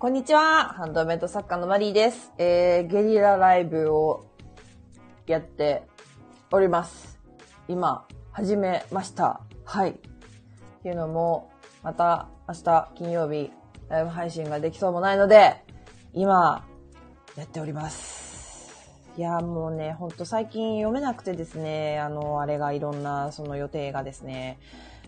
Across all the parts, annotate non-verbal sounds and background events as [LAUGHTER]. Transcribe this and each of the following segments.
こんにちは。ハンドメイド作家のマリーです。えー、ゲリラライブをやっております。今、始めました。はい。っていうのも、また明日金曜日、ライブ配信ができそうもないので、今、やっております。いや、もうね、ほんと最近読めなくてですね、あの、あれがいろんな、その予定がですね、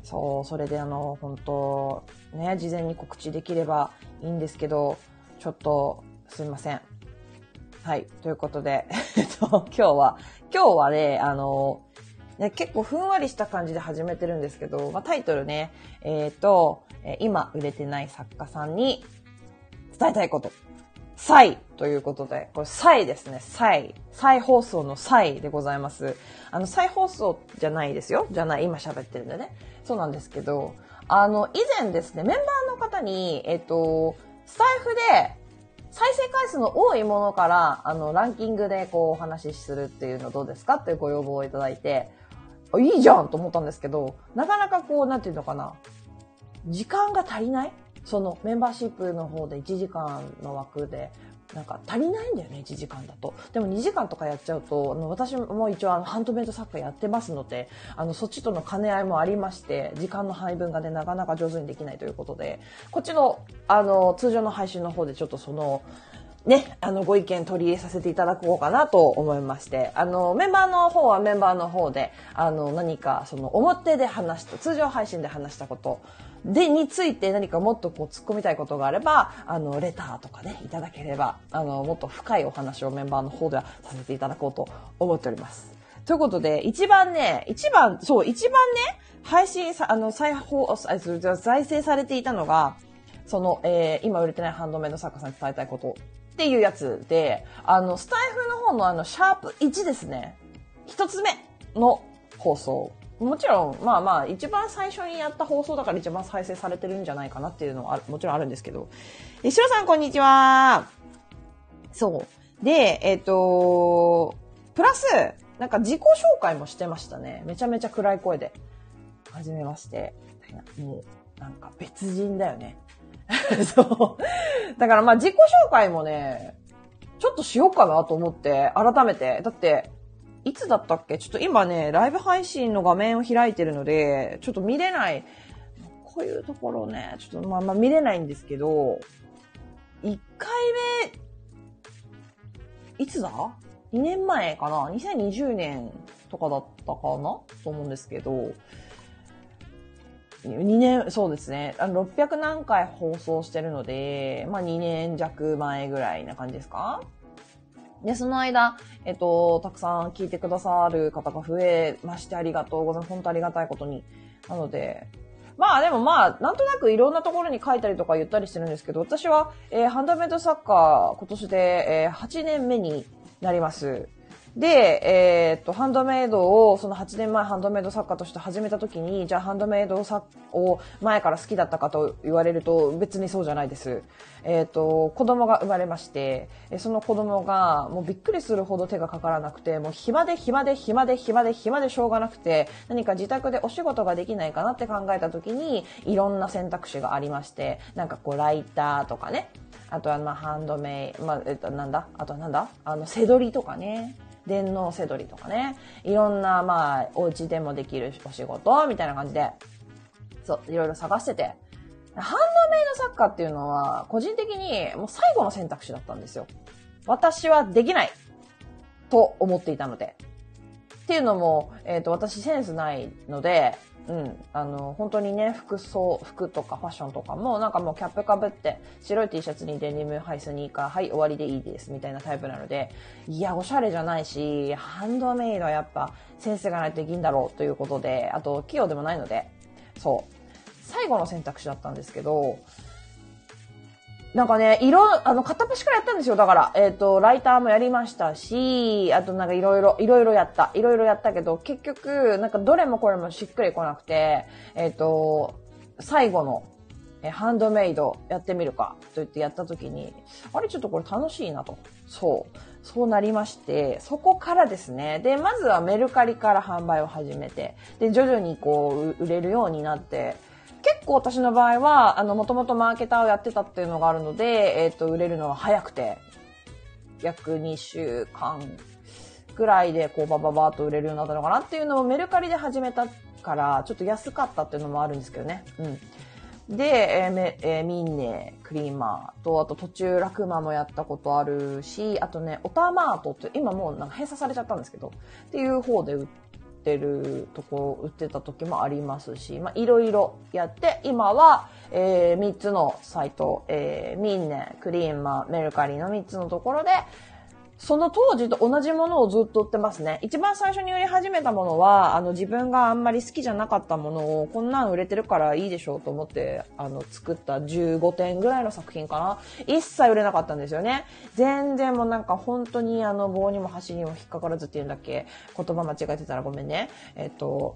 そう、それであの、本当ね、事前に告知できればいいんですけど、ちょっと、すいません。はい。ということで、[LAUGHS] えっと、今日は、今日はね、あの、ね、結構ふんわりした感じで始めてるんですけど、まあ、タイトルね、えっ、と、今売れてない作家さんに伝えたいこと。再ということで、これ再ですね、再。再放送の再でございます。あの、再放送じゃないですよ。じゃない、今喋ってるんでね。そうなんですけど、あの、以前ですね、メンバーの方に、えっと、スタイフで、再生回数の多いものから、あの、ランキングでこうお話しするっていうのどうですか？っていうご要望をいただいて、あいいじゃんと思ったんですけど、なかなかこう、なんていうのかな、時間が足りない？そのメンバーシップの方で1時間の枠で、なんか足りないんだよね、1時間だと。でも2時間とかやっちゃうと、あの私も一応あのハンドメイド作家やってますので、あのそっちとの兼ね合いもありまして、時間の配分がね、なかなか上手にできないということで、こっちのあの通常の配信の方でちょっとその、ね、あの、ご意見取り入れさせていただこうかなと思いまして、あの、メンバーの方はメンバーの方で、あの、何か、その、表で話した、通常配信で話したこと、で、について何かもっとこう突っ込みたいことがあれば、あの、レターとかね、いただければ、あの、もっと深いお話をメンバーの方ではさせていただこうと思っております。ということで、一番ね、一番、そう、一番ね、配信さ、あの、再放、あそう再生されていたのが、その、えー今売れてないハンドメイド作家さんに伝えたいことっていうやつで、あの、スタイフの方のあの、シャープ1ですね。一つ目の放送。もちろん、まあまあ、一番最初にやった放送だから一番再生されてるんじゃないかなっていうのはもちろんあるんですけど。え、しろさん、こんにちは。そう。で、えっ、と、プラス、なんか自己紹介もしてましたね。めちゃめちゃ暗い声で。はじめまして。もう、なんか別人だよね。[LAUGHS] そう。だからまあ自己紹介もね、ちょっとしようかなと思って、改めて。だって、いつだったっけ？ちょっと今ね、ライブ配信の画面を開いてるので、ちょっと見れない。こういうところね、ちょっとまあまあ見れないんですけど、1回目、いつだ ?2 年前かな ?2020 年とかだったかな？と思うんですけど、2年、そうですね。あの、600何回放送してるので、まあ2年弱前ぐらいな感じですか？で、その間、えっと、たくさん聞いてくださる方が増えましてありがとうございます。本当ありがたいことに。なので、まあでもまあ、なんとなくいろんなところに書いたりとか言ったりしてるんですけど、私は、えーハンドメイドサッカー、今年で、えー8年目になります。で、えーっと、ハンドメイドを、その8年前ハンドメイド作家として始めた時に、じゃあハンドメイドを前から好きだったかと言われると、別にそうじゃないです。えーっと、子供が生まれまして、その子供がもうびっくりするほど手がかからなくて、もう暇で暇で暇で暇で暇でしょうがなくて、何か自宅でお仕事ができないかなって考えた時に、いろんな選択肢がありまして、なんかこう、ライターとかね、あとはまあハンドメイ、まあ、えっと、なんだ？あとはなんだ？あの、せどりとかね。電脳せどりとかね。いろんな、まあ、お家でもできるお仕事みたいな感じで、そう、いろいろ探してて。ハンドメイド作家っていうのは、個人的にもう最後の選択肢だったんですよ。私はできないと思っていたので。っていうのも、えっ、と、私センスないので、うん、あの、本当にね、服装、服とかファッションとかも、なんかもうキャップかぶって、白い T シャツにデニム、ハイ、スニーカー、はい、終わりでいいです、みたいなタイプなので、いや、おしゃれじゃないし、ハンドメイドはやっぱセンスがないといけんだろうということで、あと、器用でもないので、そう。最後の選択肢だったんですけど、なんかね、色、あの、片っ端からやったんですよ。だから、えっ、と、ライターもやりましたし、あとなんかいろいろ、いろいろやった。いろいろやったけど、結局、なんかどれもこれもしっくりこなくて、えっ、と、最後の、えハンドメイドやってみるかと言ってやった時に、あれちょっとこれ楽しいなと。そう。そうなりまして、そこからですね。で、まずはメルカリから販売を始めて、で、徐々にこ、う売れるようになって、結構私の場合は、あの、もともとマーケターをやってたっていうのがあるので、えっ、と、売れるのは早くて、約2週間ぐらいで、こう、バババーっと売れるようになったのかなっていうのをメルカリで始めたから、ちょっと安かったっていうのもあるんですけどね。うん。で、えーえーミンネ、クリーマーと、あと途中ラクマもやったことあるし、あとね、オタマートって、今もうなんか閉鎖されちゃったんですけど、っていう方で売ってるとこ、売ってた時もありますし、まあ、いろいろやって、今は、えー、3つのサイト、えー、ミンネ、クリーマ、メルカリの3つのところで、その当時と同じものをずっと売ってますね。一番最初に売り始めたものは、あの自分があんまり好きじゃなかったものを、こんなん売れてるからいいでしょうと思って、あの作った15点ぐらいの作品かな。一切売れなかったんですよね。全然もうなんか本当にあの棒にも端にも引っかからずっていうんだっけ？言葉間違えてたらごめんね。えっと、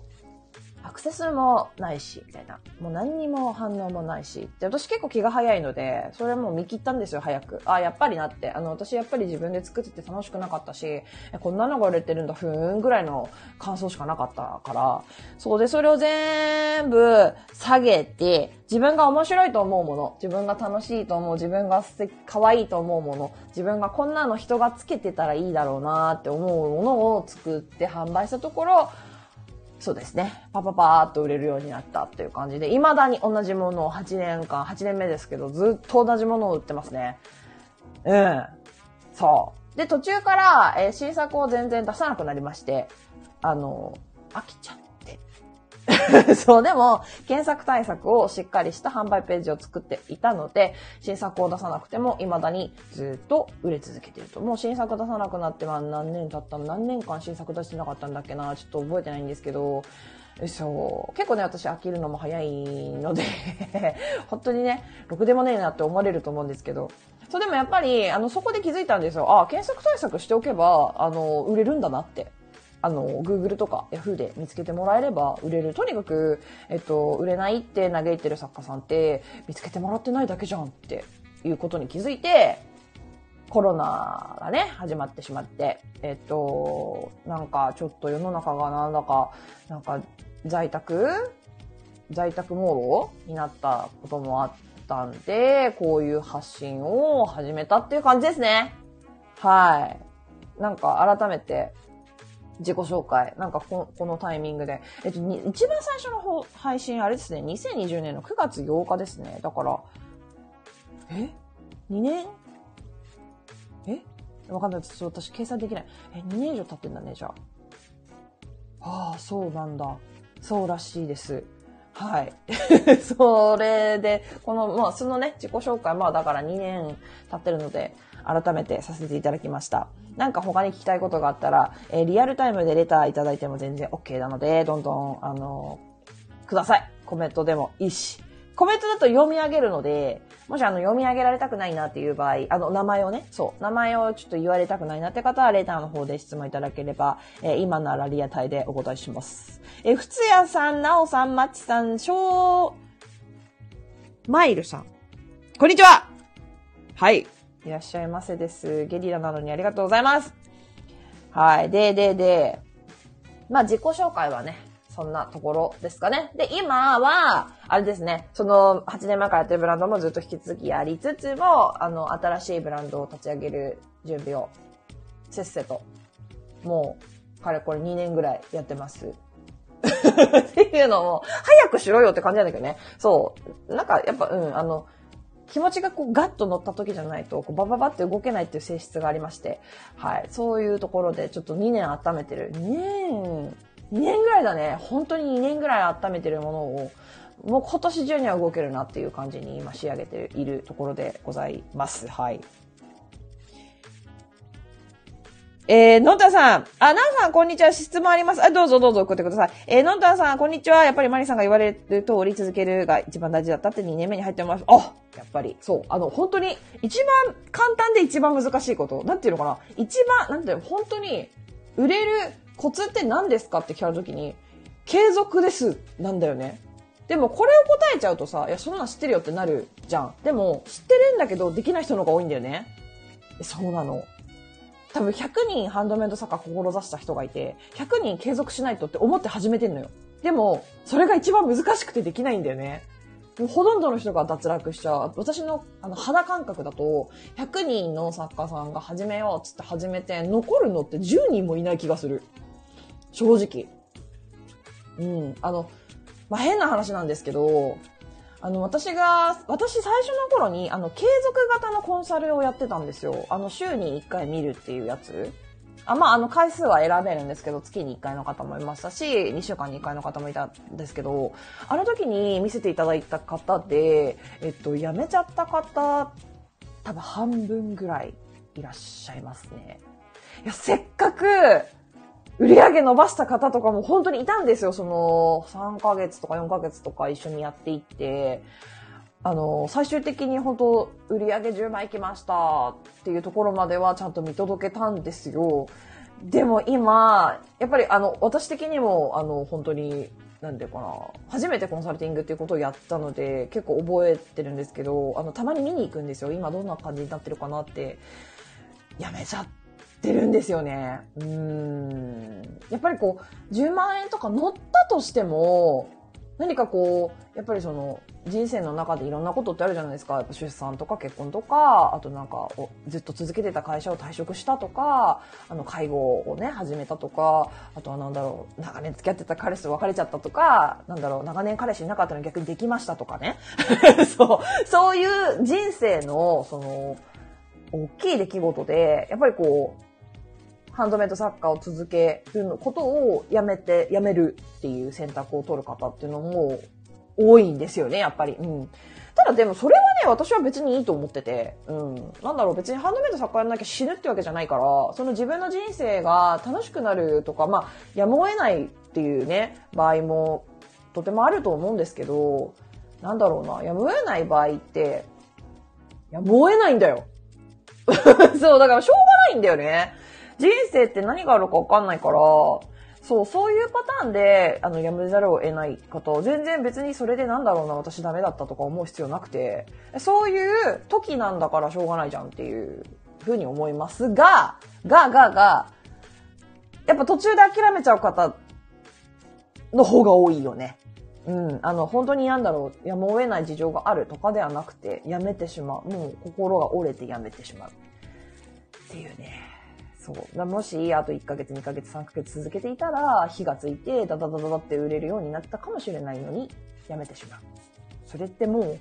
アクセスもないし、みたいな。もう何にも反応もないし。で、私結構気が早いので、それも見切ったんですよ、早く。あ、やっぱりなって。あの、私やっぱり自分で作ってて楽しくなかったし、こんなのが売れてるんだ、ふーんぐらいの感想しかなかったから。そうで、それを全部下げて、自分が面白いと思うもの、自分が楽しいと思う、自分が、可愛いと思うもの、自分がこんなの人がつけてたらいいだろうなって思うものを作って販売したところ、そうですね。パパパーっと売れるようになったっていう感じで、未だに同じものを8年間、8年目ですけど、ずっと同じものを売ってますね。うん。そう。で、途中から、えー新作を全然出さなくなりまして、あの、飽きちゃった。[LAUGHS] そう、でも、検索対策をしっかりした販売ページを作っていたので、新作を出さなくても未だにずっと売れ続けていると。もう新作出さなくなっては何年経ったの？何年間新作出してなかったんだっけな？ちょっと覚えてないんですけど、そう。結構ね、私飽きるのも早いので、[LAUGHS] 本当にね、ろくでもねえなって思われると思うんですけど、そうでもやっぱり、あの、そこで気づいたんですよ。あ、検索対策しておけば、あの、売れるんだなって。あの、Google とか Yahoo で見つけてもらえれば売れる。とにかく、えっと、売れないって嘆いてる作家さんって、見つけてもらってないだけじゃんっていうことに気づいて、コロナがね、始まってしまって、えっと、なんかちょっと世の中がなんだか、なんか在宅在宅モードになったこともあったんで、こういう発信を始めたっていう感じですね。はい。なんか改めて自己紹介。なんかここのタイミングで。えっと、一番最初の配信、あれですね。2020年の9月8日ですね。だから、え ?2 年？え？わかんない。ちょ私計算できない。え、2年以上経ってんだね、じゃあ。ああ、そうなんだ。そうらしいです。はい。[LAUGHS] それで、この、まあ、そのね、自己紹介、まあ、だから2年経ってるので、改めてさせていただきました。なんか他に聞きたいことがあったら、えーリアルタイムでレターいただいても全然 OK なので、どんどん、あのください。コメントでもいいし。コメントだと読み上げるので、もしあの読み上げられたくないなっていう場合、あの名前をね、そう、名前をちょっと言われたくないなって方は、レターの方で質問いただければ、えー今ならリアタイでお答えします。えー、ふつやさん、なおさん、まちさん、しょう、マイルさん。こんにちははい。いらっしゃいませです。ゲリラなのにありがとうございます。はい。で、で、で、まあ自己紹介はね、そんなところですかね。で、今は、あれですね、その8年前からやってるブランドもずっと引き続きやりつつも、あの、新しいブランドを立ち上げる準備を、せっせと、もう、かれこれ2年ぐらいやってます。[LAUGHS] っていうのも、早くしろよって感じなんだけどね。そう。なんか、やっぱ、うん、あの、気持ちがこうガッと乗った時じゃないと、こうバババって動けないっていう性質がありまして、はい。そういうところでちょっと2年温めてる。2年、2年ぐらいだね。本当に2年ぐらい温めてるものを、もう今年中には動けるなっていう感じに今仕上げているところでございます。はい。えー、のんたさん。あ、なおさん、こんにちは。質問あります。あ、どうぞどうぞ送ってください。えー、のんたさん、こんにちは。やっぱりマリさんが言われる通り続けるが一番大事だったって2年目に入ってます。あやっぱり、そう。あの、本当に、一番簡単で一番難しいこと。なんていうのかな。一番、なんていうの、本当に、売れるコツって何ですかって聞かれた時に、継続です。なんだよね。でも、これを答えちゃうとさ、いや、そんなの知ってるよってなるじゃん。でも、知ってるんだけど、できない人の方が多いんだよね。そうなの。多分100人ハンドメイド作家志した人がいて、100人継続しないとって思って始めてんのよ。でも、それが一番難しくてできないんだよね。もうほとんどの人が脱落しちゃう。私のあの肌感覚だと、100人の作家さんが始めようっつって始めて、残るのって10人もいない気がする。正直。うん。あの、まあ、変な話なんですけど、あの、私が、私最初の頃に、あの、継続型のコンサルをやってたんですよ。あの、週に1回見るっていうやつ。あまあ、あの、回数は選べるんですけど、月に1回の方もいましたし、2週間に1回の方もいたんですけど、あの時に見せていただいた方で、えっと、辞めちゃった方、多分半分ぐらいいらっしゃいますね。いや、せっかく、売り上げ伸ばした方とかも本当にいたんですよ。その、3ヶ月とか4ヶ月とか一緒にやっていって、あの、最終的に本当、売り上げ10万いきましたっていうところまではちゃんと見届けたんですよ。でも今、やっぱりあの、私的にも、あの、本当に、なんでかな、初めてコンサルティングっていうことをやったので、結構覚えてるんですけど、あの、たまに見に行くんですよ。今どんな感じになってるかなって。やめちゃってるんですよね。うん。やっぱりこう、10万円とか乗ったとしても、何かこう、やっぱりその、人生の中でいろんなことってあるじゃないですか。やっぱ出産とか結婚とか、あとなんかずっと続けてた会社を退職したとか、あの介護をね、始めたとか、あとはなんだろう、長年付き合ってた彼氏と別れちゃったとか、なんだろう、長年彼氏いなかったのに逆にできましたとかね。[LAUGHS] そう、そういう人生の、その、大きい出来事で、やっぱりこう、ハンドメイド作家を続けることをやめて、やめるっていう選択を取る方っていうのも多いんですよね、やっぱり。うん。ただでもそれはね、私は別にいいと思ってて、うん。なんだろう、別にハンドメイド作家やんなきゃ死ぬってわけじゃないから、その自分の人生が楽しくなるとか、まあ、やむを得ないっていうね、場合もとてもあると思うんですけど、なんだろうな、やむを得ない場合って、やむを得ないんだよ。[LAUGHS] そう、だからしょうがないんだよね。人生って何があるかわかんないから、そう、そういうパターンで、あの、やめざるを得ない方、全然別にそれでなんだろうな、私ダメだったとか思う必要なくて、そういう時なんだからしょうがないじゃんっていうふうに思いますが、が、が、が、やっぱ途中で諦めちゃう方の方が多いよね。うん。あの、本当になんだろう、やむを得ない事情があるとかではなくて、やめてしまう。もう心が折れてやめてしまう。っていうね。そう。もし、あと1ヶ月、2ヶ月、3ヶ月続けていたら、火がついて、ダダダダダって売れるようになったかもしれないのに、やめてしまう。それってもう、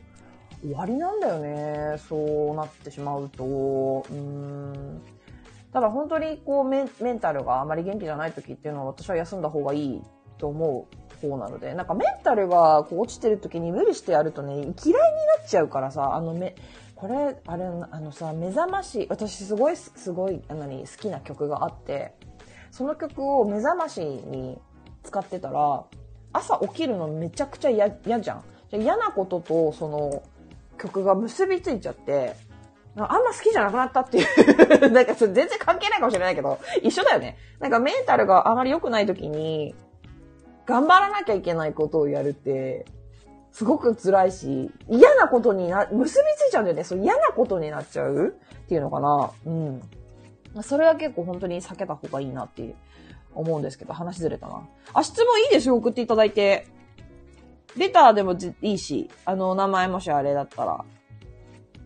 終わりなんだよね。そうなってしまうと。うん。ただ本当にこうメメンタルがあまり元気じゃない時っていうのは私は休んだ方がいいと思う方なので、なんかメンタルがこう落ちてる時に無理してやるとね、嫌いになっちゃうからさ、あのめ、これ、あれ、あのさ、目覚まし、私すごい、すごい、あのに好きな曲があって、その曲を目覚ましに使ってたら、朝起きるのめちゃくちゃ嫌じゃん。嫌なこととその曲が結びついちゃって、あんま好きじゃなくなったっていう [LAUGHS] なんかそれ全然関係ないかもしれないけど、一緒だよね。なんかメンタルがあまり良くない時に、頑張らなきゃいけないことをやるって、すごく辛いし、嫌なことにな、結びついちゃうんだよね。そう嫌なことになっちゃう？っていうのかな。うん。それは結構本当に避けた方がいいなって思うんですけど、話ずれたな。あ、質問いいですよ、送っていただいて。レターでもいいし、あの、名前もしあれだったら。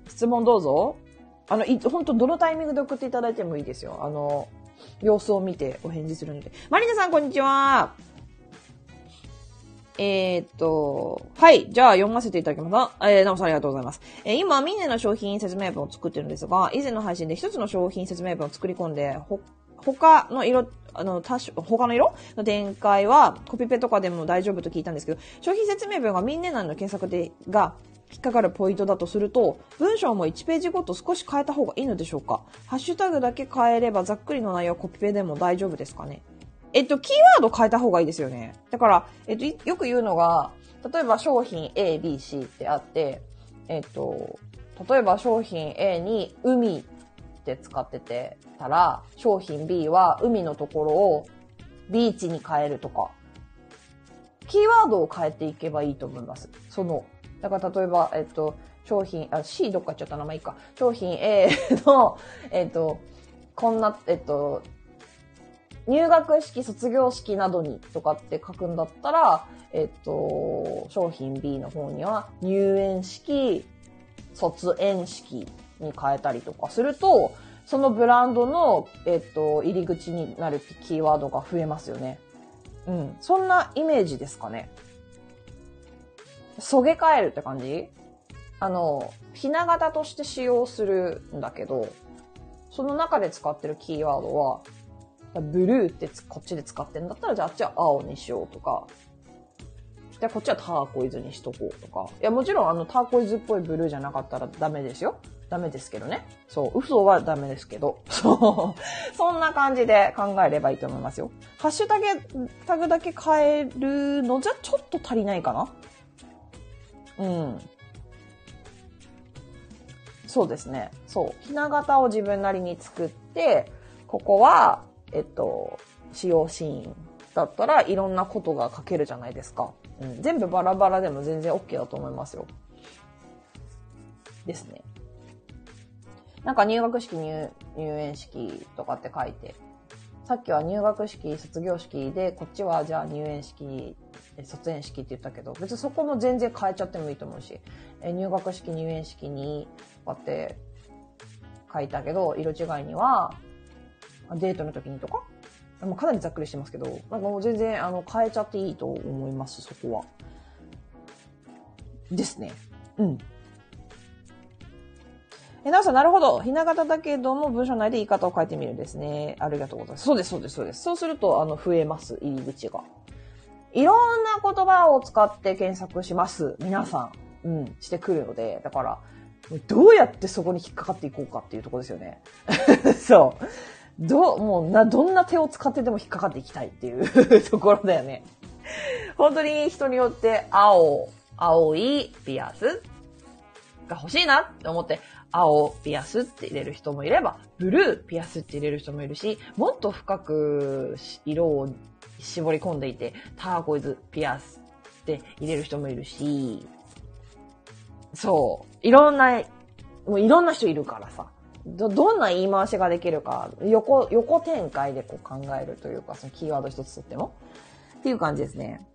質問どうぞ。あの、い、本当どのタイミングで送っていただいてもいいですよ。あの、様子を見てお返事するので。マリナさん、こんにちは。えー、っと、はい。じゃあ読ませていただきます。えー、なおさんありがとうございます。えー、今、ミネの商品説明文を作ってるんですが、以前の配信で一つの商品説明文を作り込んで、ほ、他の色、あの、多種、他の色？の展開はコピペとかでも大丈夫と聞いたんですけど、商品説明文がミンネ内の検索で、が、引っかかるポイントだとすると、文章も1ページごと少し変えた方がいいのでしょうか？ハッシュタグだけ変えればざっくりの内容コピペでも大丈夫ですかね？えっと、キーワード変えた方がいいですよね。だから、えっと、よく言うのが、例えば商品 A、B、C ってあって、えっと、例えば商品 A に海って使っててたら、商品 B は海のところをビーチに変えるとか、キーワードを変えていけばいいと思います。その、だから例えば、えっと、商品、あ、C どっか行っちゃった名前いいか。商品 A の、えっと、こんな、えっと、入学式、卒業式などにとかって書くんだったら、えっと、商品 B の方には入園式、卒園式に変えたりとかすると、そのブランドの、えっと、入り口になるキーワードが増えますよね。うん。そんなイメージですかね。そげ替えるって感じ？あの、ひな形として使用するんだけど、その中で使ってるキーワードは、ブルーってこっちで使ってんだったら、じゃああっちは青にしようとか、じゃあこっちはターコイズにしとこうとか。いや、もちろんあのターコイズっぽいブルーじゃなかったらダメですよ。ダメですけどね。そう、嘘はダメですけど。[LAUGHS] そう。そんな感じで考えればいいと思いますよ。ハッシュタグ、タグだけ変えるのじゃちょっと足りないかなうん。そうですね。そう。ひな形を自分なりに作って、ここは、えっと、使用シーンだったらいろんなことが書けるじゃないですか。うん。全部バラバラでも全然 OK だと思いますよ。ですね。なんか入学式入、入園式とかって書いて、さっきは入学式、卒業式で、こっちはじゃあ入園式、卒園式って言ったけど、別にそこも全然変えちゃってもいいと思うし、え入学式、入園式に、こうやって書いたけど、色違いには、デートの時にとか、まあ、かなりざっくりしてますけど、なんかもう全然あの変えちゃっていいと思います、そこは。ですね。うん。え、なおさん、なるほど。ひな形だけども、文章内で言い方を変えてみるんですね。ありがとうございます。そうです、そうです、そうです。そうすると、あの、増えます、入り口が。いろんな言葉を使って検索します。皆さん。うん、してくるので。だから、どうやってそこに引っかかっていこうかっていうとこですよね。[LAUGHS] そう。ど、もうな、どんな手を使ってでも引っかかっていきたいっていう [LAUGHS] ところだよね。本当に人によって青、青いピアスが欲しいなって思って、青ピアスって入れる人もいれば、ブルーピアスって入れる人もいるし、もっと深く色を絞り込んでいて、ターコイズピアスって入れる人もいるし、そう。いろんな、もういろんな人いるからさ。ど、どんな言い回しができるか、横、横展開でこう考えるというか、そのキーワード一つとっても。っていう感じですね。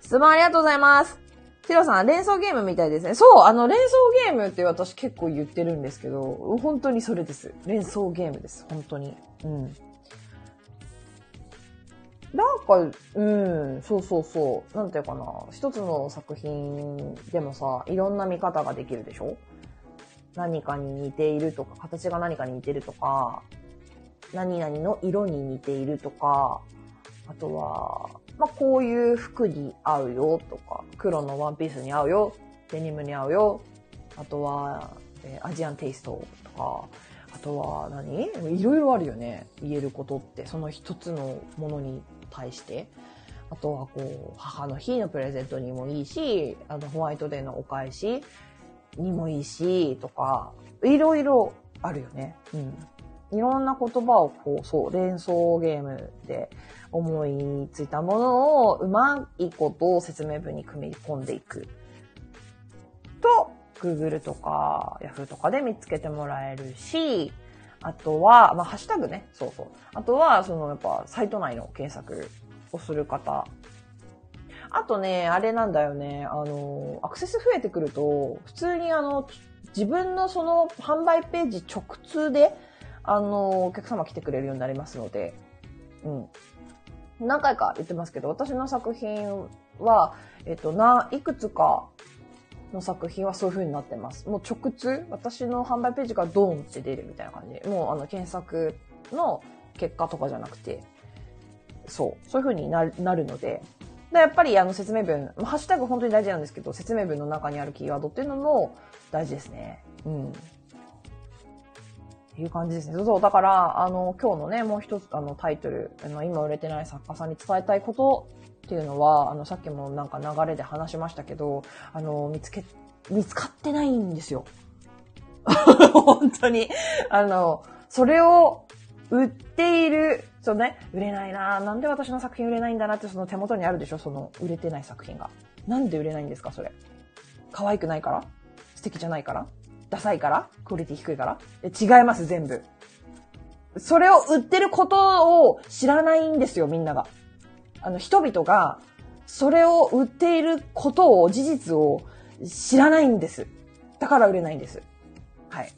質問ありがとうございます。テロさん、連想ゲームみたいですね。そう、あの、連想ゲームって私結構言ってるんですけど、本当にそれです。連想ゲームです。本当に。うん。なんか、うん、そうそうそう。なんていうかな。一つの作品でもさ、いろんな見方ができるでしょ？何かに似ているとか、形が何かに似てるとか、何々の色に似ているとか、あとは、まあ、こういう服に合うよとか、黒のワンピースに合うよ、デニムに合うよ、あとは、えー、アジアンテイストとか、あとは何？いろいろあるよね。言えることって、その一つのものに対して。あとはこう、母の日のプレゼントにもいいし、あの、ホワイトデーのお返しにもいいし、とか、いろいろあるよね。うん。いろんな言葉をこう、そう、連想ゲームで思いついたものをうまいことを説明文に組み込んでいく。と、Google とか Yahoo とかで見つけてもらえるし、あとは、まあ、ハッシュタグね。そうそう。あとは、その、やっぱ、サイト内の検索をする方。あとね、あれなんだよね。あの、アクセス増えてくると、普通にあの、自分のその販売ページ直通で、あの、お客様来てくれるようになりますので、うん。何回か言ってますけど、私の作品は、えっと、な、いくつかの作品はそういう風になってます。もう直通、私の販売ページからドーンって出るみたいな感じ。もうあの、検索の結果とかじゃなくて、そう、そういう風になるので、やっぱりあの説明文、ハッシュタグ本当に大事なんですけど、説明文の中にあるキーワードっていうのも大事ですね。うん。っていう感じですね。そうそう、だから、あの、今日のね、もう一つ、あの、タイトル、あの、今売れてない作家さんに伝えたいことっていうのは、あの、さっきもなんか流れで話しましたけど、あの、見つけ、見つかってないんですよ。[LAUGHS] 本当に。あの、それを売っている、そうね、売れないななんで私の作品売れないんだなってその手元にあるでしょ？その売れてない作品が。なんで売れないんですか？それ。可愛くないから？素敵じゃないから？ダサいから？クオリティ低いから？え違います、全部。それを売ってることを知らないんですよ、みんなが。あの、人々が、それを売っていることを、事実を知らないんです。だから売れないんです。はい。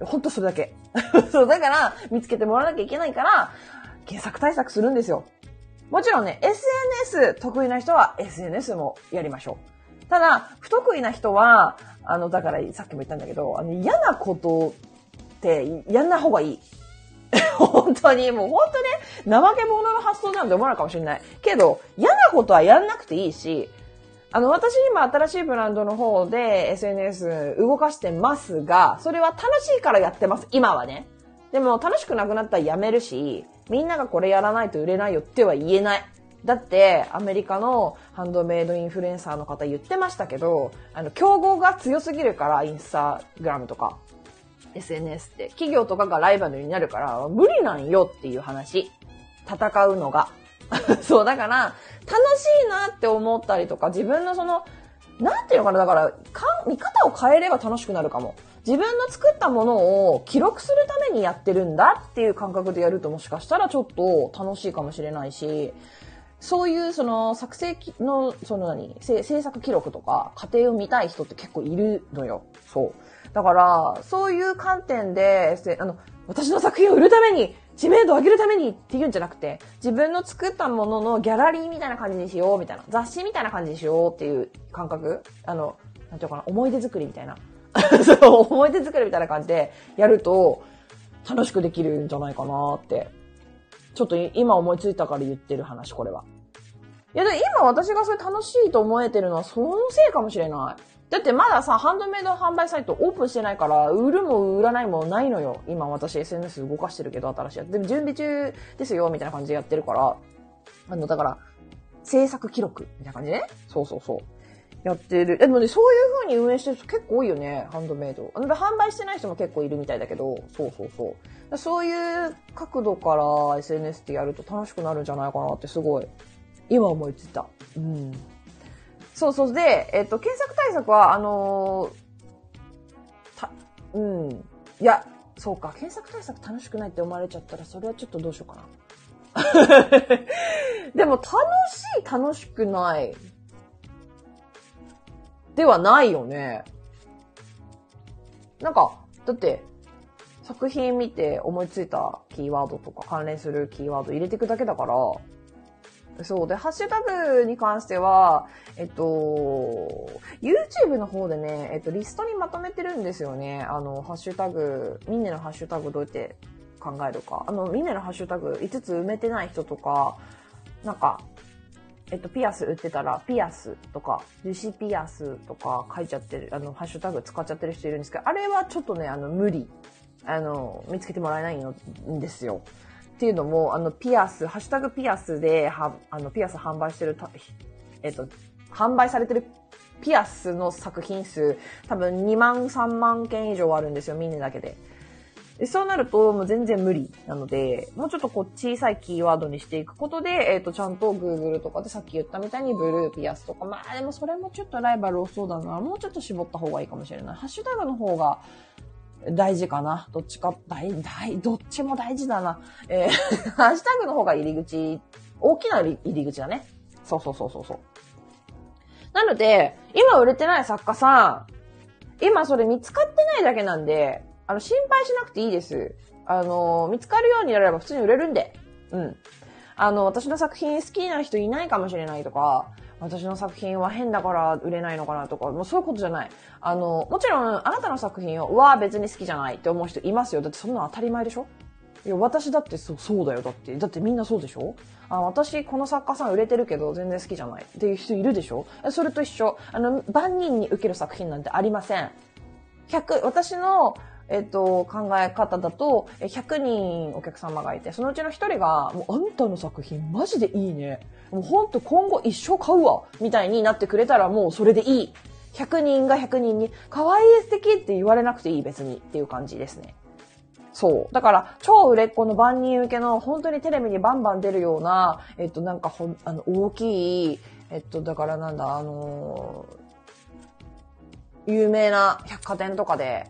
ほんとそれだけ。[LAUGHS] そう、だから、見つけてもらわなきゃいけないから、検索対策するんですよ。もちろんね、SNS 得意な人は SNS もやりましょう。ただ、不得意な人は、あの、だからさっきも言ったんだけど、あの、嫌なことってやんない方がいい。[LAUGHS] 本当に、もう本当ね、怠け者の発想なんて思わないかもしれない。けど、嫌なことはやんなくていいし、あの、私今新しいブランドの方で SNS 動かしてますが、それは楽しいからやってます。今はね。でも楽しくなくなったらやめるし、みんながこれやらないと売れないよっては言えない。だって、アメリカのハンドメイドインフルエンサーの方言ってましたけど、あの、競合が強すぎるから、インスタグラムとか。SNS って。企業とかがライバルになるから、無理なんよっていう話。戦うのが。[LAUGHS] そう、だから、楽しいなって思ったりとか、自分のその、なんていうのかな、だから、か見方を変えれば楽しくなるかも。自分の作ったものを記録するためにやってるんだっていう感覚でやるともしかしたらちょっと楽しいかもしれないし、そういうその作成の、その何、制作記録とか過程を見たい人って結構いるのよ。そう。だから、そういう観点で、あの、私の作品を売るために、知名度を上げるためにっていうんじゃなくて、自分の作ったもののギャラリーみたいな感じにしよう、みたいな。雑誌みたいな感じにしようっていう感覚あの、なんていうかな、思い出作りみたいな。[LAUGHS] そう、思い出作りみたいな感じでやると、楽しくできるんじゃないかなって。ちょっと今思いついたから言ってる話、これは。いや、で今私がそれ楽しいと思えてるのはそのせいかもしれない。だってまださ、ハンドメイド販売サイトオープンしてないから、売るも売らないもないのよ。今私 SNS 動かしてるけど、新しいやつ。でも準備中ですよ、みたいな感じでやってるから。あの、だから、制作記録、みたいな感じね。そうそうそう。やってる。でもね、そういう風に運営してる人結構多いよね、ハンドメイド。販売してない人も結構いるみたいだけど、そうそうそう。そういう角度から SNS ってやると楽しくなるんじゃないかなってすごい、今思いついた。うん。そうそう。で、えっと、検索対策は、あのー、た、うん。いや、そうか。検索対策楽しくないって思われちゃったら、それはちょっとどうしようかな。[LAUGHS] でも、楽しい、楽しくない。ではないよね。なんか、だって、作品見て思いついたキーワードとか関連するキーワード入れていくだけだから、そう。で、ハッシュタグに関しては、えっと、YouTube の方でね、えっと、リストにまとめてるんですよね。あの、ハッシュタグ、ミンネのハッシュタグどうやって考えるか。あの、ミンネのハッシュタグ5つ埋めてない人とか、なんか、えっと、ピアス売ってたら、ピアスとか、樹脂ピアスとか書いちゃってる、あの、ハッシュタグ使っちゃってる人いるんですけど、あれはちょっとね、あの、無理。あの、見つけてもらえないんですよ。っていうのも、あの、ピアス、ハッシュタグピアスで、は、あの、ピアス販売してる、えっと、販売されてるピアスの作品数、多分2万、3万件以上あるんですよ、ミネだけで。そうなると、もう全然無理なので、もうちょっとこう小さいキーワードにしていくことで、えっ、ー、と、ちゃんと Google とかでさっき言ったみたいにブルーピアスとか、まあでもそれもちょっとライバル多そうだな。もうちょっと絞った方がいいかもしれない。ハッシュタグの方が、大事かな。どっちか、大、大、どっちも大事だな。えー、[LAUGHS] ハッシュタグの方が入り口、大きな入り口だね。そうそうそうそうそう。なので、今売れてない作家さん、今それ見つかってないだけなんで、あの、心配しなくていいです。あの、見つかるようになれば普通に売れるんで。うん。あの、私の作品好きな人いないかもしれないとか、私の作品は変だから売れないのかなとか、もうそういうことじゃない。あの、もちろん、あなたの作品を、うわ別に好きじゃないって思う人いますよ。だってそんな当たり前でしょ？いや、私だってそう、そうだよ。だって、だってみんなそうでしょ？あ、私、この作家さん売れてるけど、全然好きじゃないっていう人いるでしょ？それと一緒。あの、万人に受ける作品なんてありません。100、私の、えっと、考え方だと、100人お客様がいて、そのうちの1人が、もうあんたの作品マジでいいね。もうほんと今後一生買うわ。みたいになってくれたらもうそれでいい。100人が100人に、可愛い素敵って言われなくていい別にっていう感じですね。そう。だから、超売れっ子の万人受けの、本当にテレビにバンバン出るような、えっと、なんかほん、あの、大きい、えっと、だからなんだ、あのー、有名な百貨店とかで、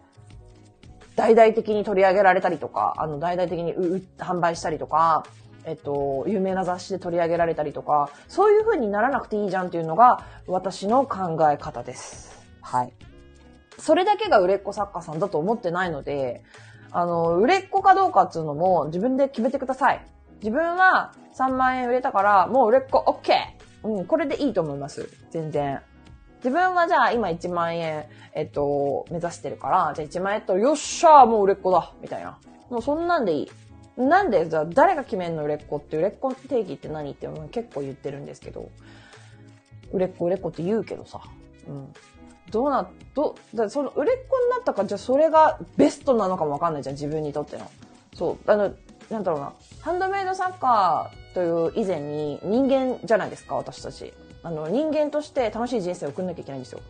大々的に取り上げられたりとか、あの、大々的に販売したりとか、えっと、有名な雑誌で取り上げられたりとか、そういう風にならなくていいじゃんっていうのが私の考え方です。はい。それだけが売れっ子作家さんだと思ってないので、あの、売れっ子かどうかっていうのも自分で決めてください。自分は3万円売れたから、もう売れっ子 OK! うん、これでいいと思います。全然。自分はじゃあ今1万円、えっと、目指してるから、じゃあ1万円とよっしゃーもう売れっ子だみたいな。もうそんなんでいい。なんで、じゃあ誰が決めんの売れっ子って、売れっ子定義って何って結構言ってるんですけど、売れっ子売れっ子って言うけどさ。うん。どうな、ど、だその売れっ子になったか、じゃあそれがベストなのかもわかんないじゃん、自分にとっての。そう。あの、なんだろうな。ハンドメイドサッカーという以前に人間じゃないですか、私たち。あの、人間として楽しい人生を送んなきゃいけないんですよ。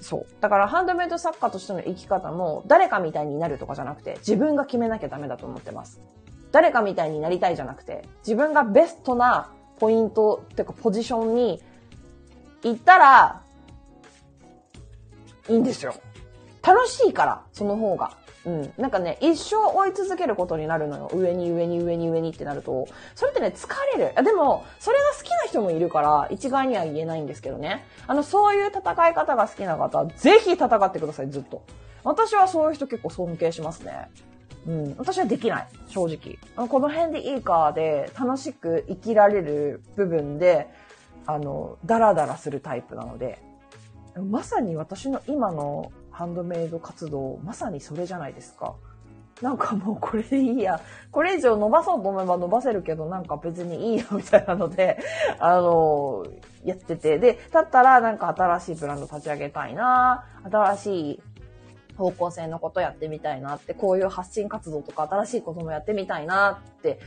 そう。だからハンドメイド作家としての生き方も誰かみたいになるとかじゃなくて自分が決めなきゃダメだと思ってます。誰かみたいになりたいじゃなくて自分がベストなポイントっていうかポジションに行ったらいいんですよ。楽しいから、その方が。うん。なんかね、一生追い続けることになるのよ。上に上に上に上にってなると。それってね、疲れる。あでも、それが好きな人もいるから、一概には言えないんですけどね。あの、そういう戦い方が好きな方、ぜひ戦ってください、ずっと。私はそういう人結構尊敬しますね。うん。私はできない。正直。この辺でいいかで、楽しく生きられる部分で、あの、ダラダラするタイプなので、まさに私の今のハンドメイド活動、まさにそれじゃないですか。なんかもうこれでいいや。これ以上伸ばそうと思えば伸ばせるけど、なんか別にいいや、みたいなので、[LAUGHS] あの、やってて。で、だったらなんか新しいブランド立ち上げたいな新しい方向性のことやってみたいなって、こういう発信活動とか新しいこともやってみたいなって、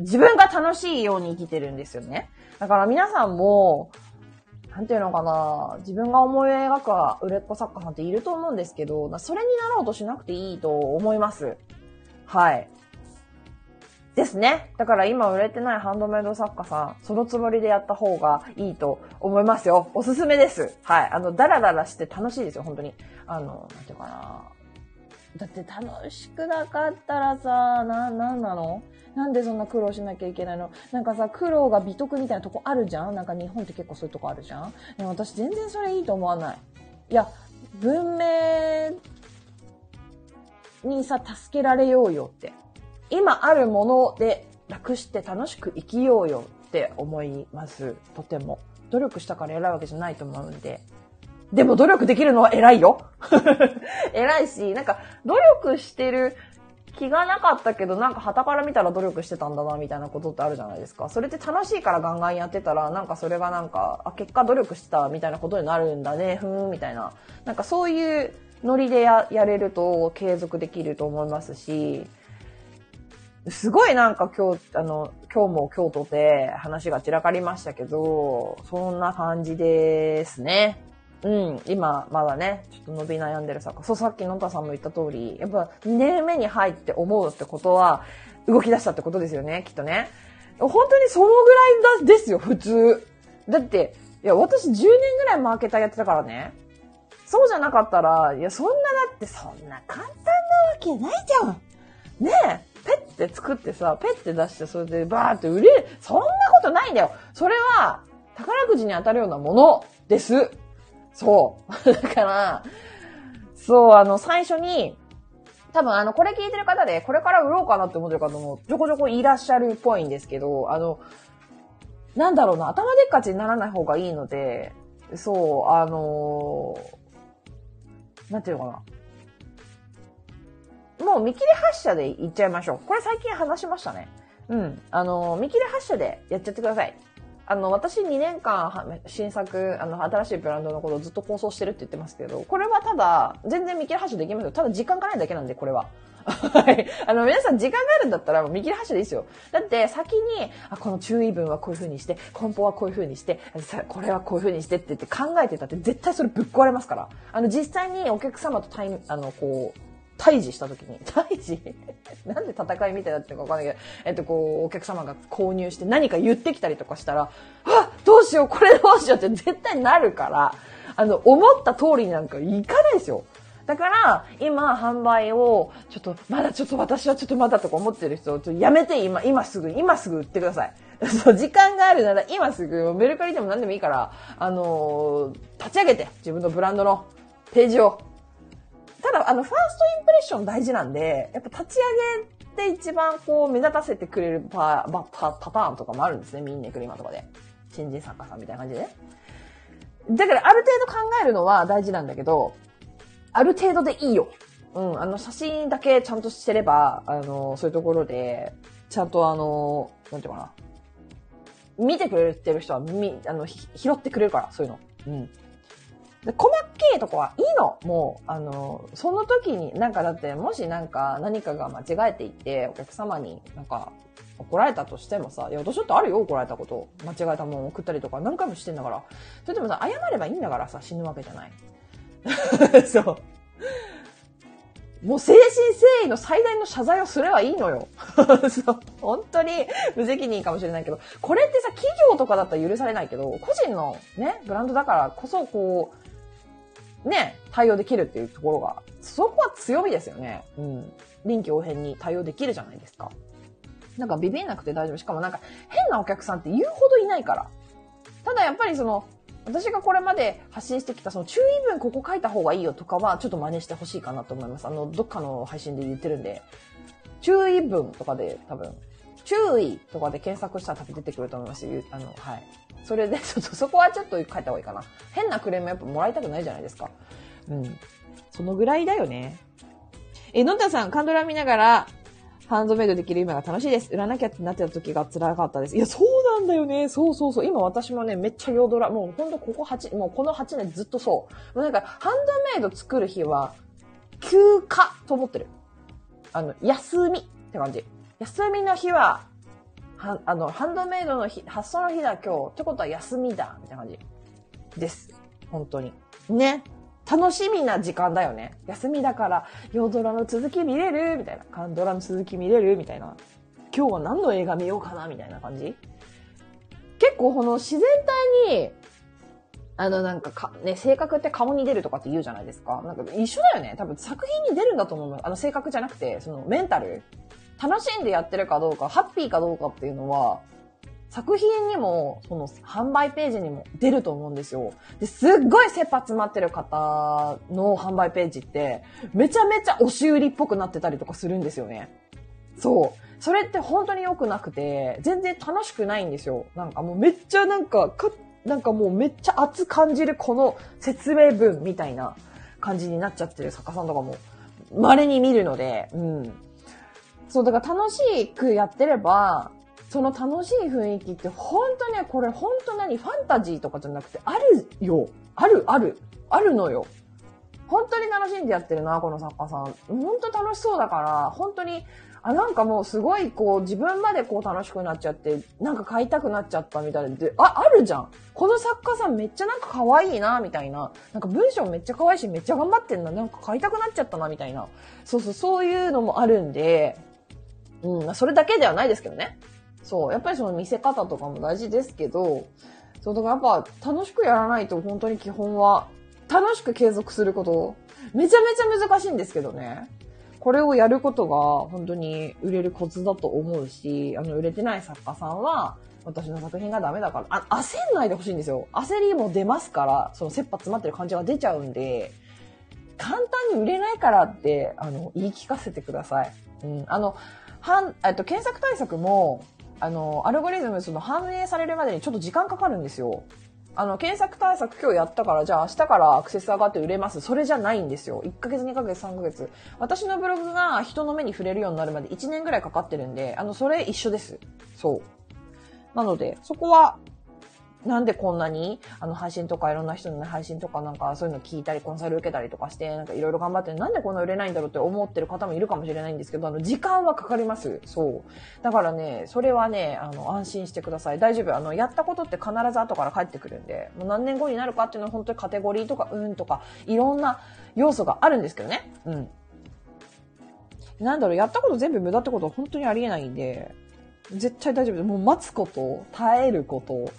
自分が楽しいように生きてるんですよね。だから皆さんも、なんていうのかな、自分が思い描く売れっ子作家さんっていると思うんですけど、それになろうとしなくていいと思います。はい。ですね。だから今売れてないハンドメイド作家さん、そのつもりでやった方がいいと思いますよ。おすすめです。はい。あの、ダラダラして楽しいですよ、本当に。あの、なんていうかな。だって楽しくなかったらさ、な、なんなの？なんでそんな苦労しなきゃいけないの？なんかさ、苦労が美徳みたいなとこあるじゃん？なんか日本って結構そういうとこあるじゃん？でも私全然それいいと思わない。いや、文明にさ、助けられようよって。今あるもので楽して楽しく生きようよって思います。とても。努力したから偉いわけじゃないと思うんで。でも努力できるのは偉いよ。[LAUGHS] 偉いし、なんか努力してる気がなかったけど、なんか旗から見たら努力してたんだな、みたいなことってあるじゃないですか。それって楽しいからガンガンやってたら、なんかそれがなんか、あ、結果努力してた、みたいなことになるんだね、ふーん、みたいな。なんかそういうノリでや、やれると継続できると思いますし、すごいなんか今日、あの、今日も京都で話が散らかりましたけど、そんな感じですね。うん、今、まだね、ちょっと伸び悩んでる作家。そう、さっき野田さんも言った通り、やっぱ2年目に入って思うってことは、動き出したってことですよね、きっとね。本当にそのぐらいだですよ、普通。だって、いや、私10年ぐらいマーケターやってたからね。そうじゃなかったら、いや、そんなだってそんな簡単なわけないじゃん。ねえ、ペッて作ってさ、ペッて出して、それでバーって売れる。そんなことないんだよ。それは、宝くじに当たるようなものです。そう。[LAUGHS] だから、そう、あの、最初に、多分あの、これ聞いてる方で、これから売ろうかなって思ってる方も、ちょこちょこいらっしゃるっぽいんですけど、あの、なんだろうな、頭でっかちにならない方がいいので、そう、あのー、なんていうのかな。もう見切り発車でいっちゃいましょう。これ最近話しましたね。うん。あのー、見切り発車でやっちゃってください。あの、私2年間、新作、あの、新しいブランドのことをずっと構想してるって言ってますけど、これはただ、全然見切り発車できますよ。ただ時間がないだけなんで、これは。はい。あの、皆さん時間があるんだったら、見切り発車でいいですよ。だって、先に、あ、この注意文はこういう風にして、梱包はこういう風にして、これはこういう風にしてって言って考えてたって、絶対それぶっ壊れますから。あの、実際にお客様とタイム、あの、こう、対峙した時に、[LAUGHS] 対峙 [LAUGHS] なんで戦いみたいだってかわかんないけど、えっと、こう、お客様が購入して何か言ってきたりとかしたら、あどうしよう、これどうしようって絶対なるから、あの、思った通りになんかいかないですよ。だから、今、販売を、ちょっと、まだちょっと私はちょっとまだとか思ってる人、ちょっとやめて、今、今すぐ、今すぐ売ってください。[LAUGHS] そう、時間があるなら今すぐ、メルカリでも何でもいいから、あのー立ち上げて、自分のブランドのページを。ただ、あの、ファーストインプレッション大事なんで、やっぱ立ち上げて一番こう、目立たせてくれるパパパパターンとかもあるんですね、ミンネクリマとかで。新人作家さんみたいな感じでね。だから、ある程度考えるのは大事なんだけど、ある程度でいいよ。うん、あの、写真だけちゃんとしてれば、あの、そういうところで、ちゃんとあの、なんていうかな。見てくれてる人は、み、あの、拾ってくれるから、そういうの。うん。で、細けいとこはいいの。もう、あの、その時に、なんかだって、もしなんか何かが間違えていて、お客様になんか怒られたとしてもさ、いや、私だってあるよ、怒られたこと。間違えたもん送ったりとか何回もしてんだから。それでもさ、謝ればいいんだからさ、死ぬわけじゃない。[LAUGHS] そう。もう誠心誠意の最大の謝罪をすればいいのよ。[LAUGHS] そう。本当に無責任かもしれないけど、これってさ、企業とかだったら許されないけど、個人のね、ブランドだからこそ、こう、ね、対応できるっていうところが、そこは強みですよね。うん。臨機応変に対応できるじゃないですか。なんかビビんなくて大丈夫。しかもなんか変なお客さんって言うほどいないから。ただやっぱりその、私がこれまで発信してきたその注意文ここ書いた方がいいよとかはちょっと真似してほしいかなと思います。あの、どっかの配信で言ってるんで。注意文とかで多分、注意とかで検索したら多分出てくると思います。あの、はい。それで、ちょっとそこはちょっと書いた方がいいかな。変なクレームやっぱもらいたくないじゃないですか。うん。そのぐらいだよね。え、のんたさん、カンドラ見ながら、ハンドメイドできる今が楽しいです。売らなきゃってなってた時が辛かったです。いや、そうなんだよね。そうそうそう。今私もね、めっちゃヨドラ、もうほんとここ8、もうこの8年ずっとそう。もうなんか、ハンドメイド作る日は、休暇と思ってる。あの、休みって感じ。休みの日は、は、あの、ハンドメイドの日、発送の日だ今日。ってことは休みだ。みたいな感じ。です。本当に。ね。楽しみな時間だよね。休みだから、夜ドラの続き見れるみたいな。カンドラの続き見れるみたいな。今日は何の映画見ようかなみたいな感じ結構この自然体に、あのなんかか、ね、性格って顔に出るとかって言うじゃないですか。なんか一緒だよね。多分作品に出るんだと思う。あの性格じゃなくて、そのメンタル。楽しんでやってるかどうか、ハッピーかどうかっていうのは、作品にも、その販売ページにも出ると思うんですよ。で、すっごい切羽詰まってる方の販売ページって、めちゃめちゃ押し売りっぽくなってたりとかするんですよね。そう。それって本当に良くなくて、全然楽しくないんですよ。なんかもうめっちゃなんか、か、なんかもうめっちゃ熱感じるこの説明文みたいな感じになっちゃってる作家さんとかも稀に見るので、うん。そう、だから楽しくやってれば、その楽しい雰囲気って本当ね、これ本当何？ファンタジーとかじゃなくてあるよ。ある、ある。あるのよ。本当に楽しんでやってるな、この作家さん。本当楽しそうだから、本当に、あ、なんかもうすごいこう自分までこう楽しくなっちゃって、なんか買いたくなっちゃったみたいで、あ、あるじゃん。この作家さんめっちゃなんか可愛いな、みたいな。なんか文章めっちゃ可愛いし、めっちゃ頑張ってんな。なんか買いたくなっちゃったな、みたいな。そうそう、そういうのもあるんで、うん、それだけではないですけどね。そう。やっぱりその見せ方とかも大事ですけど、そう、だからやっぱ楽しくやらないと本当に基本は、楽しく継続すること、めちゃめちゃ難しいんですけどね。これをやることが本当に売れるコツだと思うし、あの、売れてない作家さんは、私の作品がダメだから、あ、焦んないでほしいんですよ。焦りも出ますから、その切羽詰まってる感じが出ちゃうんで、簡単に売れないからって、あの、言い聞かせてください。うん。あの、はん、えっと、検索対策も、あの、アルゴリズム、その、反映されるまでにちょっと時間かかるんですよ。あの、検索対策今日やったから、じゃあ明日からアクセス上がって売れます。それじゃないんですよ。1ヶ月、2ヶ月、3ヶ月。私のブログが人の目に触れるようになるまで1年ぐらいかかってるんで、あの、それ一緒です。そう。なので、そこは、なんでこんなに、あの、配信とかいろんな人のね、配信とかなんかそういうの聞いたり、コンサル受けたりとかして、なんかいろいろ頑張って、なんでこんな売れないんだろうって思ってる方もいるかもしれないんですけど、あの、時間はかかります。そう。だからね、それはね、あの、安心してください。大丈夫。あの、やったことって必ず後から返ってくるんで、もう何年後になるかっていうのは本当にカテゴリーとか、うんとか、いろんな要素があるんですけどね。うん。なんだろう、やったこと全部無駄ってことは本当にありえないんで、絶対大丈夫です。もう待つこと、耐えること、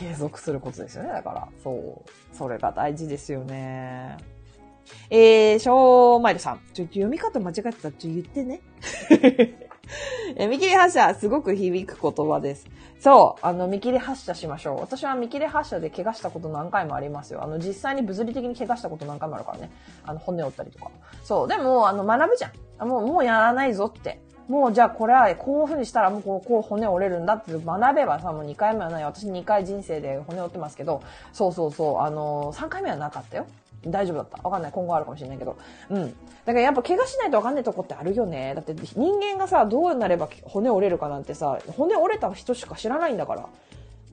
継続することですよね。だから、そう。それが大事ですよね。えー、しょうまいるさん。ちょ、読み方間違ってたらちょ、言ってね。[LAUGHS] え、見切り発車、すごく響く言葉です。そう、あの、見切り発車しましょう。私は見切り発車で怪我したこと何回もありますよ。あの、実際に物理的に怪我したこと何回もあるからね。あの、骨折ったりとか。そう、でも、あの、学ぶじゃん。もう、もうやらないぞって。もうじゃあこれはこういう風にしたらもうこうこう骨折れるんだって学べばさ、もう2回目はない。私2回人生で骨折ってますけど、そうそうそう、あのー、3回目はなかったよ。大丈夫だった？わかんない。今後あるかもしれないけど。うん。だからやっぱ怪我しないとわかんないとこってあるよね。だって人間がさ、どうなれば骨折れるかなんてさ、骨折れた人しか知らないんだから。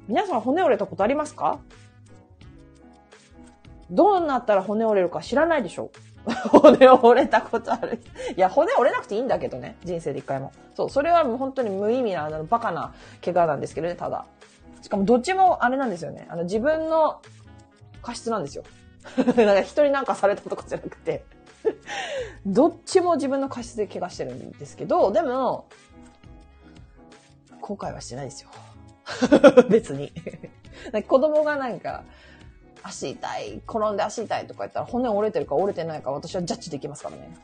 皆さん骨折れたことありますか？どうなったら骨折れるか知らないでしょ？[LAUGHS] 骨折れたことある。いや、骨折れなくていいんだけどね。人生で一回も。そう、それはもう本当に無意味な、あの、バカな怪我なんですけどね、ただ。しかもどっちもあれなんですよね。あの、自分の過失なんですよ。[LAUGHS] なんか人になんかされたとかじゃなくて [LAUGHS] どっちも自分の過失で怪我してるんですけど、でも、後悔はしてないですよ。別に子供がなんか、足痛い、転んで足痛いとか言ったら骨折れてるか折れてないか私はジャッジできますからね。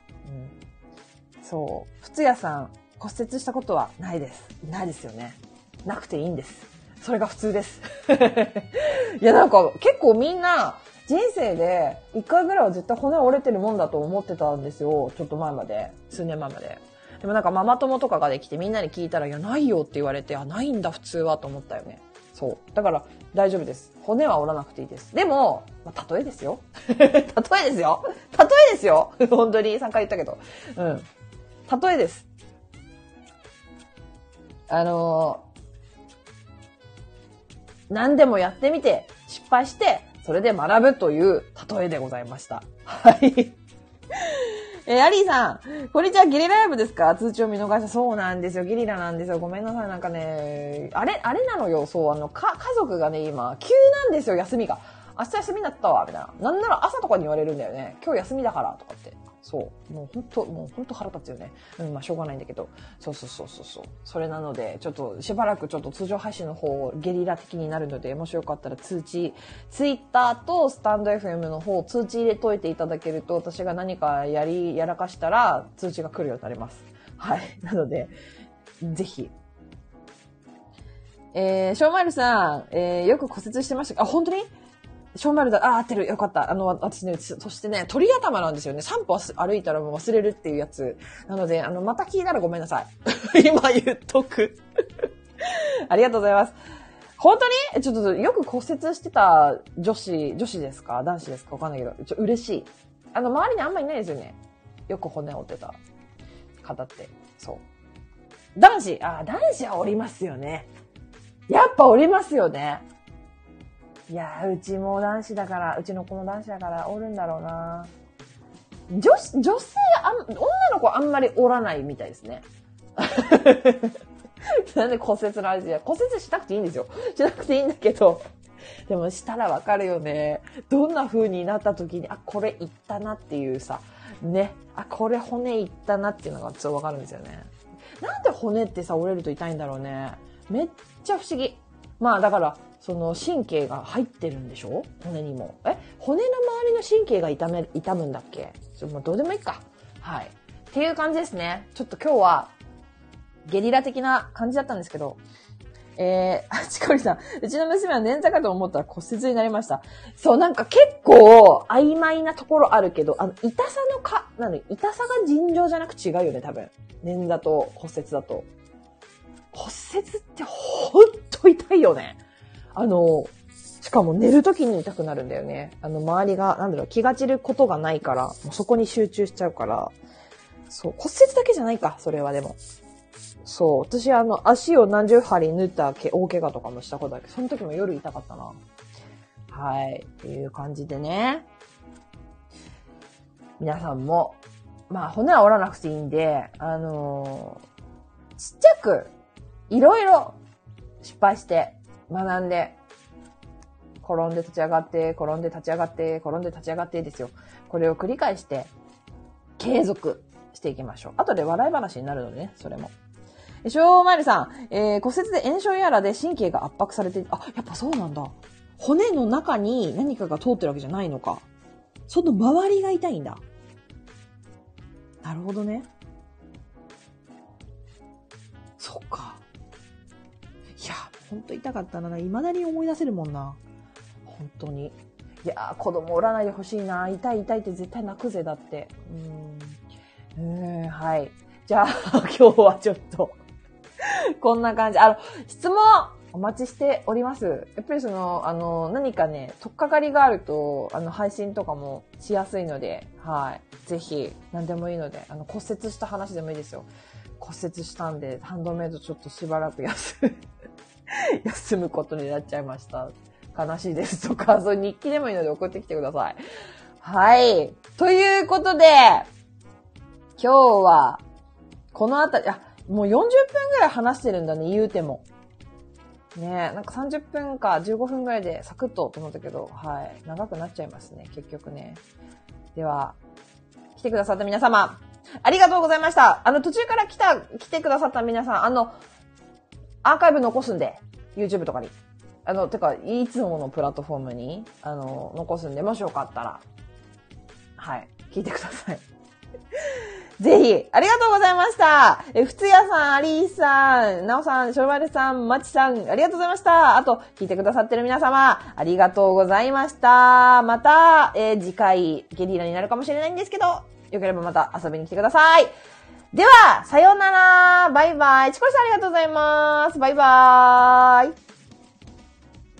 うん、そう。普屋さん、骨折したことはないです。ないですよね。なくていいんです。それが普通です。[LAUGHS] いや、なんか結構みんな、人生で一回ぐらいは絶対骨折れてるもんだと思ってたんですよ。ちょっと前まで。数年前まで。でもなんかママ友とかができてみんなに聞いたら、いや、ないよって言われて、あ、ないんだ普通はと思ったよね。そう。だから大丈夫です。骨は折らなくていいです。でも、まあ、例えですよ。[LAUGHS] 例えですよ。例えですよ。[LAUGHS] 本当に3回言ったけど。うん。例えです。あのー、何でもやってみて、失敗して、それで学ぶという例えでございました。はい。[LAUGHS] えー、アリーさん、こんにちは、ゲリラライブですか？通知を見逃した。そうなんですよ、ゲリラなんですよ。ごめんなさい、なんかね、あれ、あれなのよ、そう、あの、か、家族がね、今、急なんですよ、休みが。明日休みだったわ、みたいな。なんなら朝とかに言われるんだよね。今日休みだから、とかって。そう。もう本当もう本当腹立つよね。うん、まあしょうがないんだけど。そうそうそうそうそう。それなので、ちょっとしばらくちょっと通常配信の方、ゲリラ的になるので、もしよかったら通知、ツイッターとスタンド FM の方、通知入れといていただけると、私が何かやり、やらかしたら、通知が来るようになります。はい。[LAUGHS] なので、ぜひ、えー、ショーマイルさん、えー、よく骨折してましたかあ、本当に？小丸だ。あ、合ってる。よかった。あの、私ね、そしてね、鳥頭なんですよね。散歩歩いたらもう忘れるっていうやつ。なので、あの、また聞いたらごめんなさい。[LAUGHS] 今言っとく。[LAUGHS] ありがとうございます。本当に？ちょっとよく骨折してた女子、女子ですか？男子ですか？わかんないけど、ちょ、嬉しい。あの、周りにあんまりいないですよね。よく骨折ってた方って。そう。男子、あ、男子はおりますよね。やっぱおりますよね。いやうちも男子だから、うちの子も男子だからおるんだろうな女子、女性あん、女の子あんまりおらないみたいですね。[LAUGHS] なんで骨折の話や。骨折しなくていいんですよ。しなくていいんだけど。でもしたらわかるよね。どんな風になった時に、あ、これいったなっていうさ、ね。あ、これ骨いったなっていうのがちょっとわかるんですよね。なんで骨ってさ、折れると痛いんだろうね。めっちゃ不思議。まあだから、その神経が入ってるんでしょ？骨にも。え？骨の周りの神経が痛め、痛むんだっけ？ちょもうどうでもいいか。はい。っていう感じですね。ちょっと今日は、ゲリラ的な感じだったんですけど、えー、チコリさん、うちの娘は捻挫かと思ったら骨折になりました。そう、なんか結構曖昧なところあるけど、あの、痛さのか、なの痛さが尋常じゃなく違うよね、多分。捻挫と骨折だと。骨折ってほんと痛いよね。あの、しかも寝るときに痛くなるんだよね。あの、周りが、なんだろう、気が散ることがないから、もうそこに集中しちゃうから、そう、骨折だけじゃないか、それはでも。そう、私あの、足を何十針縫ったけ大怪我とかもしたことあるけど、その時も夜痛かったな。はい、っていう感じでね。皆さんも、まあ、骨は折らなくていいんで、あのー、ちっちゃく、いろいろ失敗して、学んで、転んで立ち上がって、転んで立ち上がって、転んで立ち上がってですよ。これを繰り返して、継続していきましょう。後で笑い話になるのでね、それも。しょうまるさん、えー、骨折で炎症やらで神経が圧迫されて、あ、やっぱそうなんだ。骨の中に何かが通ってるわけじゃないのか。その周りが痛いんだ。なるほどね。そっか。いや、ほんと痛かったな。未だに思い出せるもんな。本当に。いやー、子供おらないでほしいな。痛い痛いって絶対泣くぜ、だって。うん。うーん、はい。じゃあ、[LAUGHS] 今日はちょっとこんな感じ。あの、質問お待ちしております。やっぱりその、あの、何かね、とっかかりがあると、あの、配信とかもしやすいので、はい。ぜひ、何でもいいので、あの、骨折した話でもいいですよ。骨折したんで、ハンドメイドちょっとしばらく休む [LAUGHS] 休むことになっちゃいました。悲しいですとか、そう日記でもいいので送ってきてください。はい。ということで、今日は、このあたり、あ、もう40分ぐらい話してるんだね、言うても。ねなんか30分か15分ぐらいでサクッとと思ったけど、はい。長くなっちゃいますね、結局ね。では、来てくださった皆様、ありがとうございました。あの、途中から来た、来てくださった皆さん、あの、アーカイブ残すんで、YouTube とかに。あの、てか、いつものプラットフォームに、あの、残すんで、もしよかったら、はい、聞いてください。[LAUGHS] ぜひ、ありがとうございました。え、ふつやさん、アリーさん、なおさん、しょうまるさん、まちさん、ありがとうございました。あと、聞いてくださってる皆様、ありがとうございました。また、えー、次回、ゲリラになるかもしれないんですけど、よければまた遊びに来てください。では、さようなら。バイバイ。チコリさんありがとうございます。バイバーイ。